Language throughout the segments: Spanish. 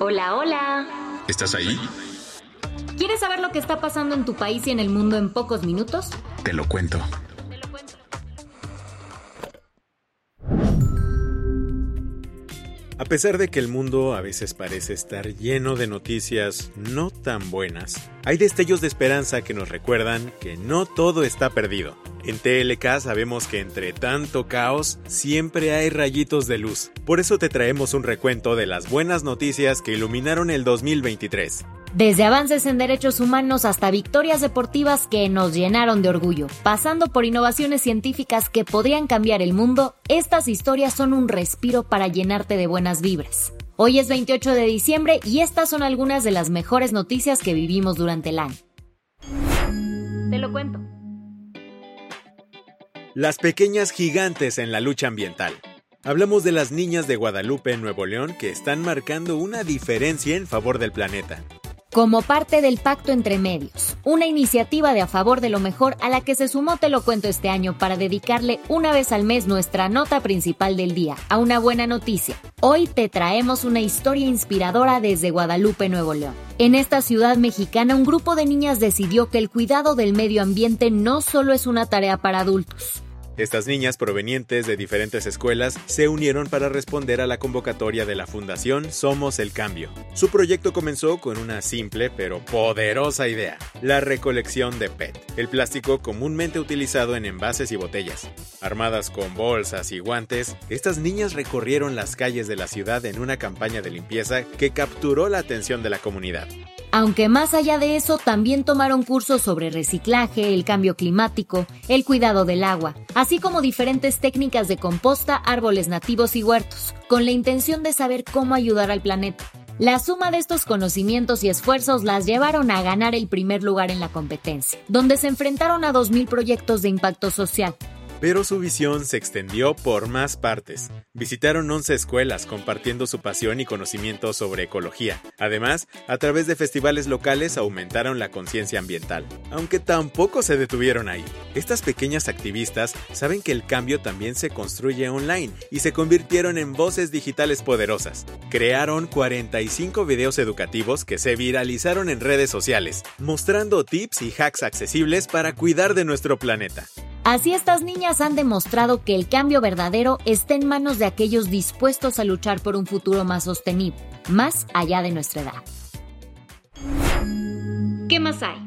Hola. Hola. ¿Estás ahí? ¿Quieres saber lo que está pasando en tu país y en el mundo en pocos minutos? Te lo cuento. Pesar de que el mundo a veces parece estar lleno de noticias no tan buenas, hay destellos de esperanza que nos recuerdan que no todo está perdido. En TLK sabemos que entre tanto caos siempre hay rayitos de luz. Por eso te traemos un recuento de las buenas noticias que iluminaron el 2023. Desde avances en derechos humanos hasta victorias deportivas que nos llenaron de orgullo, pasando por innovaciones científicas que podrían cambiar el mundo, estas historias son un respiro para llenarte de buenas vibras. Hoy es 28 de diciembre y estas son algunas de las mejores noticias que vivimos durante el año. Te lo cuento. Las pequeñas gigantes en la lucha ambiental. Hablamos de las niñas de Guadalupe Nuevo León que están marcando una diferencia en favor del planeta como parte del Pacto entre Medios, una iniciativa de a favor de lo mejor a la que se sumó Te lo cuento este año para dedicarle una vez al mes nuestra nota principal del día, a una buena noticia. Hoy te traemos una historia inspiradora desde Guadalupe, Nuevo León. En esta ciudad mexicana, un grupo de niñas decidió que el cuidado del medio ambiente no solo es una tarea para adultos, estas niñas provenientes de diferentes escuelas se unieron para responder a la convocatoria de la Fundación Somos el Cambio. Su proyecto comenzó con una simple pero poderosa idea, la recolección de PET, el plástico comúnmente utilizado en envases y botellas. Armadas con bolsas y guantes, estas niñas recorrieron las calles de la ciudad en una campaña de limpieza que capturó la atención de la comunidad. Aunque más allá de eso, también tomaron cursos sobre reciclaje, el cambio climático, el cuidado del agua, así como diferentes técnicas de composta, árboles nativos y huertos, con la intención de saber cómo ayudar al planeta. La suma de estos conocimientos y esfuerzos las llevaron a ganar el primer lugar en la competencia, donde se enfrentaron a 2.000 proyectos de impacto social, pero su visión se extendió por más partes. Visitaron 11 escuelas compartiendo su pasión y conocimiento sobre ecología. Además, a través de festivales locales aumentaron la conciencia ambiental. Aunque tampoco se detuvieron ahí. Estas pequeñas activistas saben que el cambio también se construye online y se convirtieron en voces digitales poderosas. Crearon 45 videos educativos que se viralizaron en redes sociales, mostrando tips y hacks accesibles para cuidar de nuestro planeta. Así estas niñas han demostrado que el cambio verdadero está en manos de aquellos dispuestos a luchar por un futuro más sostenible, más allá de nuestra edad. ¿Qué más hay?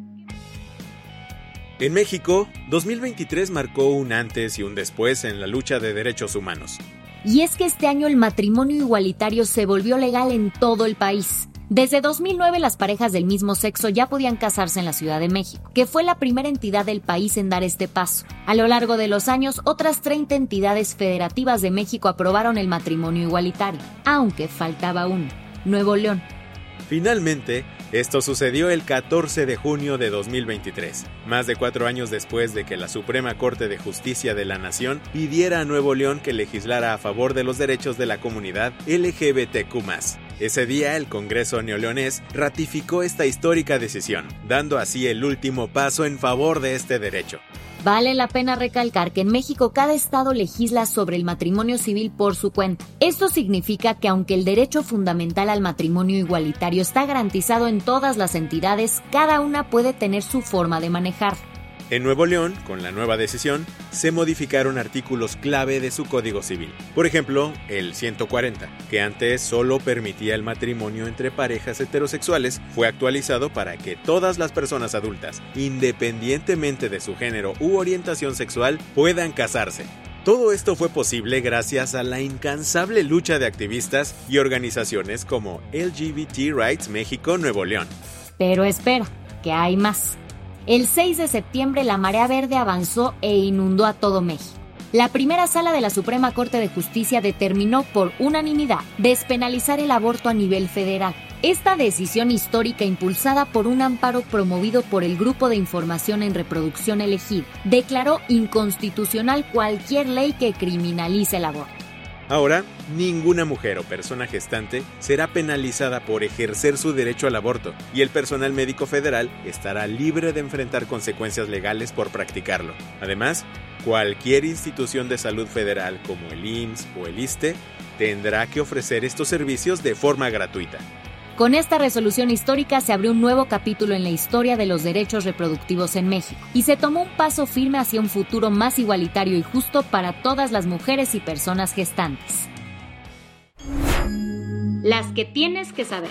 En México, 2023 marcó un antes y un después en la lucha de derechos humanos. Y es que este año el matrimonio igualitario se volvió legal en todo el país. Desde 2009 las parejas del mismo sexo ya podían casarse en la Ciudad de México, que fue la primera entidad del país en dar este paso. A lo largo de los años, otras 30 entidades federativas de México aprobaron el matrimonio igualitario, aunque faltaba uno, Nuevo León. Finalmente, esto sucedió el 14 de junio de 2023, más de cuatro años después de que la Suprema Corte de Justicia de la Nación pidiera a Nuevo León que legislara a favor de los derechos de la comunidad LGBTQ. Ese día el Congreso neoleonés ratificó esta histórica decisión, dando así el último paso en favor de este derecho. Vale la pena recalcar que en México cada estado legisla sobre el matrimonio civil por su cuenta. Esto significa que aunque el derecho fundamental al matrimonio igualitario está garantizado en todas las entidades, cada una puede tener su forma de manejar. En Nuevo León, con la nueva decisión, se modificaron artículos clave de su Código Civil. Por ejemplo, el 140, que antes solo permitía el matrimonio entre parejas heterosexuales, fue actualizado para que todas las personas adultas, independientemente de su género u orientación sexual, puedan casarse. Todo esto fue posible gracias a la incansable lucha de activistas y organizaciones como LGBT Rights México Nuevo León. Pero espera, que hay más. El 6 de septiembre la marea verde avanzó e inundó a todo México. La primera sala de la Suprema Corte de Justicia determinó por unanimidad despenalizar el aborto a nivel federal. Esta decisión histórica impulsada por un amparo promovido por el Grupo de Información en Reproducción Elegida declaró inconstitucional cualquier ley que criminalice el aborto. Ahora, ninguna mujer o persona gestante será penalizada por ejercer su derecho al aborto y el personal médico federal estará libre de enfrentar consecuencias legales por practicarlo. Además, cualquier institución de salud federal como el IMSS o el ISTE tendrá que ofrecer estos servicios de forma gratuita. Con esta resolución histórica se abrió un nuevo capítulo en la historia de los derechos reproductivos en México y se tomó un paso firme hacia un futuro más igualitario y justo para todas las mujeres y personas gestantes. Las que tienes que saber.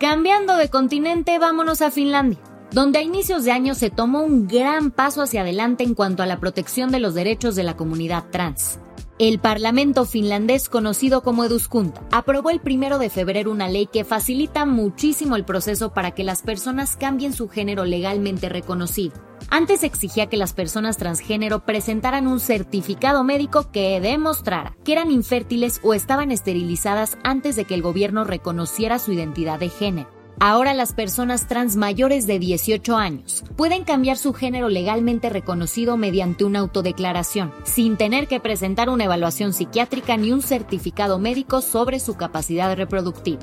Cambiando de continente, vámonos a Finlandia donde a inicios de año se tomó un gran paso hacia adelante en cuanto a la protección de los derechos de la comunidad trans. El Parlamento finlandés, conocido como Eduskunta, aprobó el primero de febrero una ley que facilita muchísimo el proceso para que las personas cambien su género legalmente reconocido. Antes exigía que las personas transgénero presentaran un certificado médico que demostrara que eran infértiles o estaban esterilizadas antes de que el gobierno reconociera su identidad de género. Ahora las personas trans mayores de 18 años pueden cambiar su género legalmente reconocido mediante una autodeclaración, sin tener que presentar una evaluación psiquiátrica ni un certificado médico sobre su capacidad reproductiva.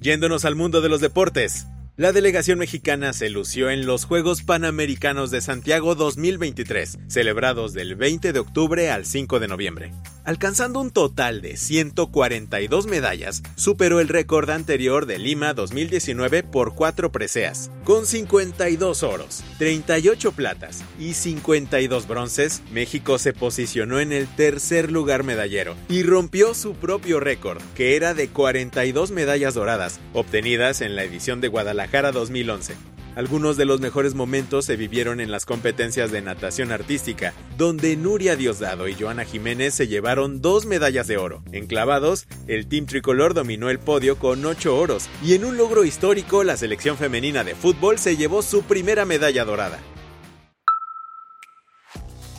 Yéndonos al mundo de los deportes. La delegación mexicana se lució en los Juegos Panamericanos de Santiago 2023, celebrados del 20 de octubre al 5 de noviembre. Alcanzando un total de 142 medallas, superó el récord anterior de Lima 2019 por 4 preseas. Con 52 oros, 38 platas y 52 bronces, México se posicionó en el tercer lugar medallero y rompió su propio récord, que era de 42 medallas doradas, obtenidas en la edición de Guadalajara Guadalajara 2011. Algunos de los mejores momentos se vivieron en las competencias de natación artística, donde Nuria Diosdado y Joana Jiménez se llevaron dos medallas de oro. En clavados, el Team Tricolor dominó el podio con ocho oros, y en un logro histórico, la selección femenina de fútbol se llevó su primera medalla dorada.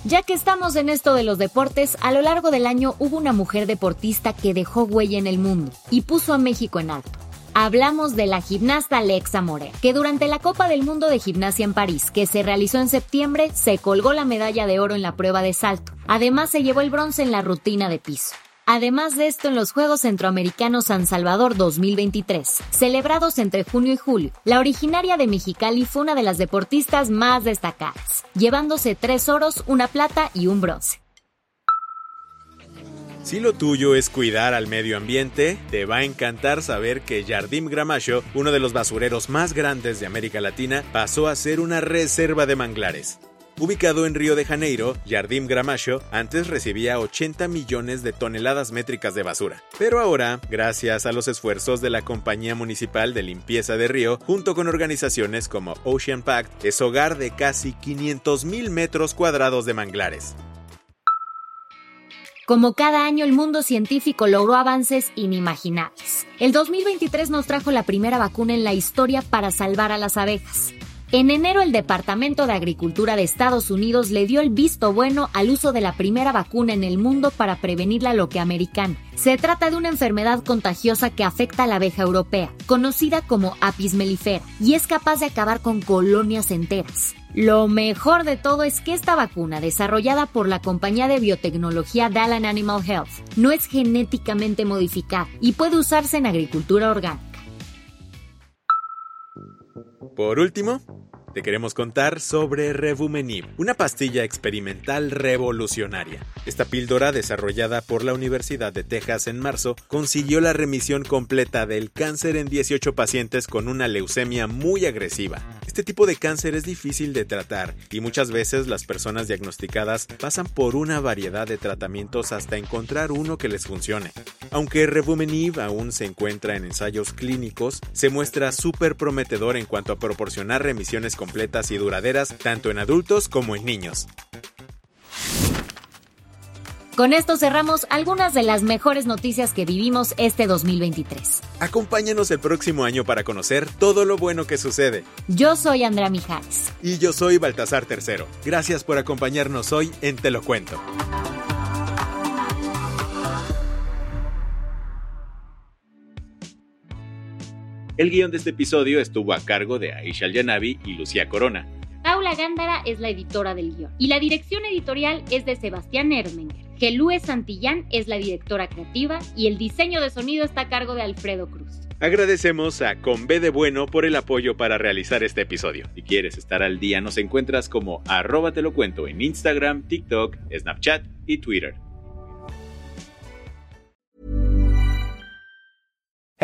Ya que estamos en esto de los deportes, a lo largo del año hubo una mujer deportista que dejó huella en el mundo y puso a México en alto. Hablamos de la gimnasta Alexa More, que durante la Copa del Mundo de Gimnasia en París, que se realizó en septiembre, se colgó la medalla de oro en la prueba de salto. Además, se llevó el bronce en la rutina de piso. Además de esto, en los Juegos Centroamericanos San Salvador 2023, celebrados entre junio y julio, la originaria de Mexicali fue una de las deportistas más destacadas, llevándose tres oros, una plata y un bronce. Si lo tuyo es cuidar al medio ambiente, te va a encantar saber que Jardim Gramacho, uno de los basureros más grandes de América Latina, pasó a ser una reserva de manglares. Ubicado en Río de Janeiro, Jardim Gramacho antes recibía 80 millones de toneladas métricas de basura. Pero ahora, gracias a los esfuerzos de la Compañía Municipal de Limpieza de Río, junto con organizaciones como Ocean Pact, es hogar de casi 500 mil metros cuadrados de manglares. Como cada año, el mundo científico logró avances inimaginables. El 2023 nos trajo la primera vacuna en la historia para salvar a las abejas. En enero, el Departamento de Agricultura de Estados Unidos le dio el visto bueno al uso de la primera vacuna en el mundo para prevenir la loque americana. Se trata de una enfermedad contagiosa que afecta a la abeja europea, conocida como Apis mellifera, y es capaz de acabar con colonias enteras. Lo mejor de todo es que esta vacuna, desarrollada por la compañía de biotecnología Dalan Animal Health, no es genéticamente modificada y puede usarse en agricultura orgánica. Por último, te queremos contar sobre Revumenib, una pastilla experimental revolucionaria. Esta píldora, desarrollada por la Universidad de Texas en marzo, consiguió la remisión completa del cáncer en 18 pacientes con una leucemia muy agresiva. Este tipo de cáncer es difícil de tratar y muchas veces las personas diagnosticadas pasan por una variedad de tratamientos hasta encontrar uno que les funcione. Aunque Revumenib aún se encuentra en ensayos clínicos, se muestra súper prometedor en cuanto a proporcionar remisiones completas y duraderas tanto en adultos como en niños. Con esto cerramos algunas de las mejores noticias que vivimos este 2023. Acompáñanos el próximo año para conocer todo lo bueno que sucede. Yo soy Andrea Mijares. Y yo soy Baltasar Tercero. Gracias por acompañarnos hoy en Te lo cuento. El guion de este episodio estuvo a cargo de Aisha Yanavi y Lucía Corona. Paula Gándara es la editora del guion y la dirección editorial es de Sebastián Ermenger. Gelúe Santillán es la directora creativa y el diseño de sonido está a cargo de Alfredo Cruz. Agradecemos a Con B de Bueno por el apoyo para realizar este episodio. Si quieres estar al día, nos encuentras como arroba te lo cuento en Instagram, TikTok, Snapchat y Twitter.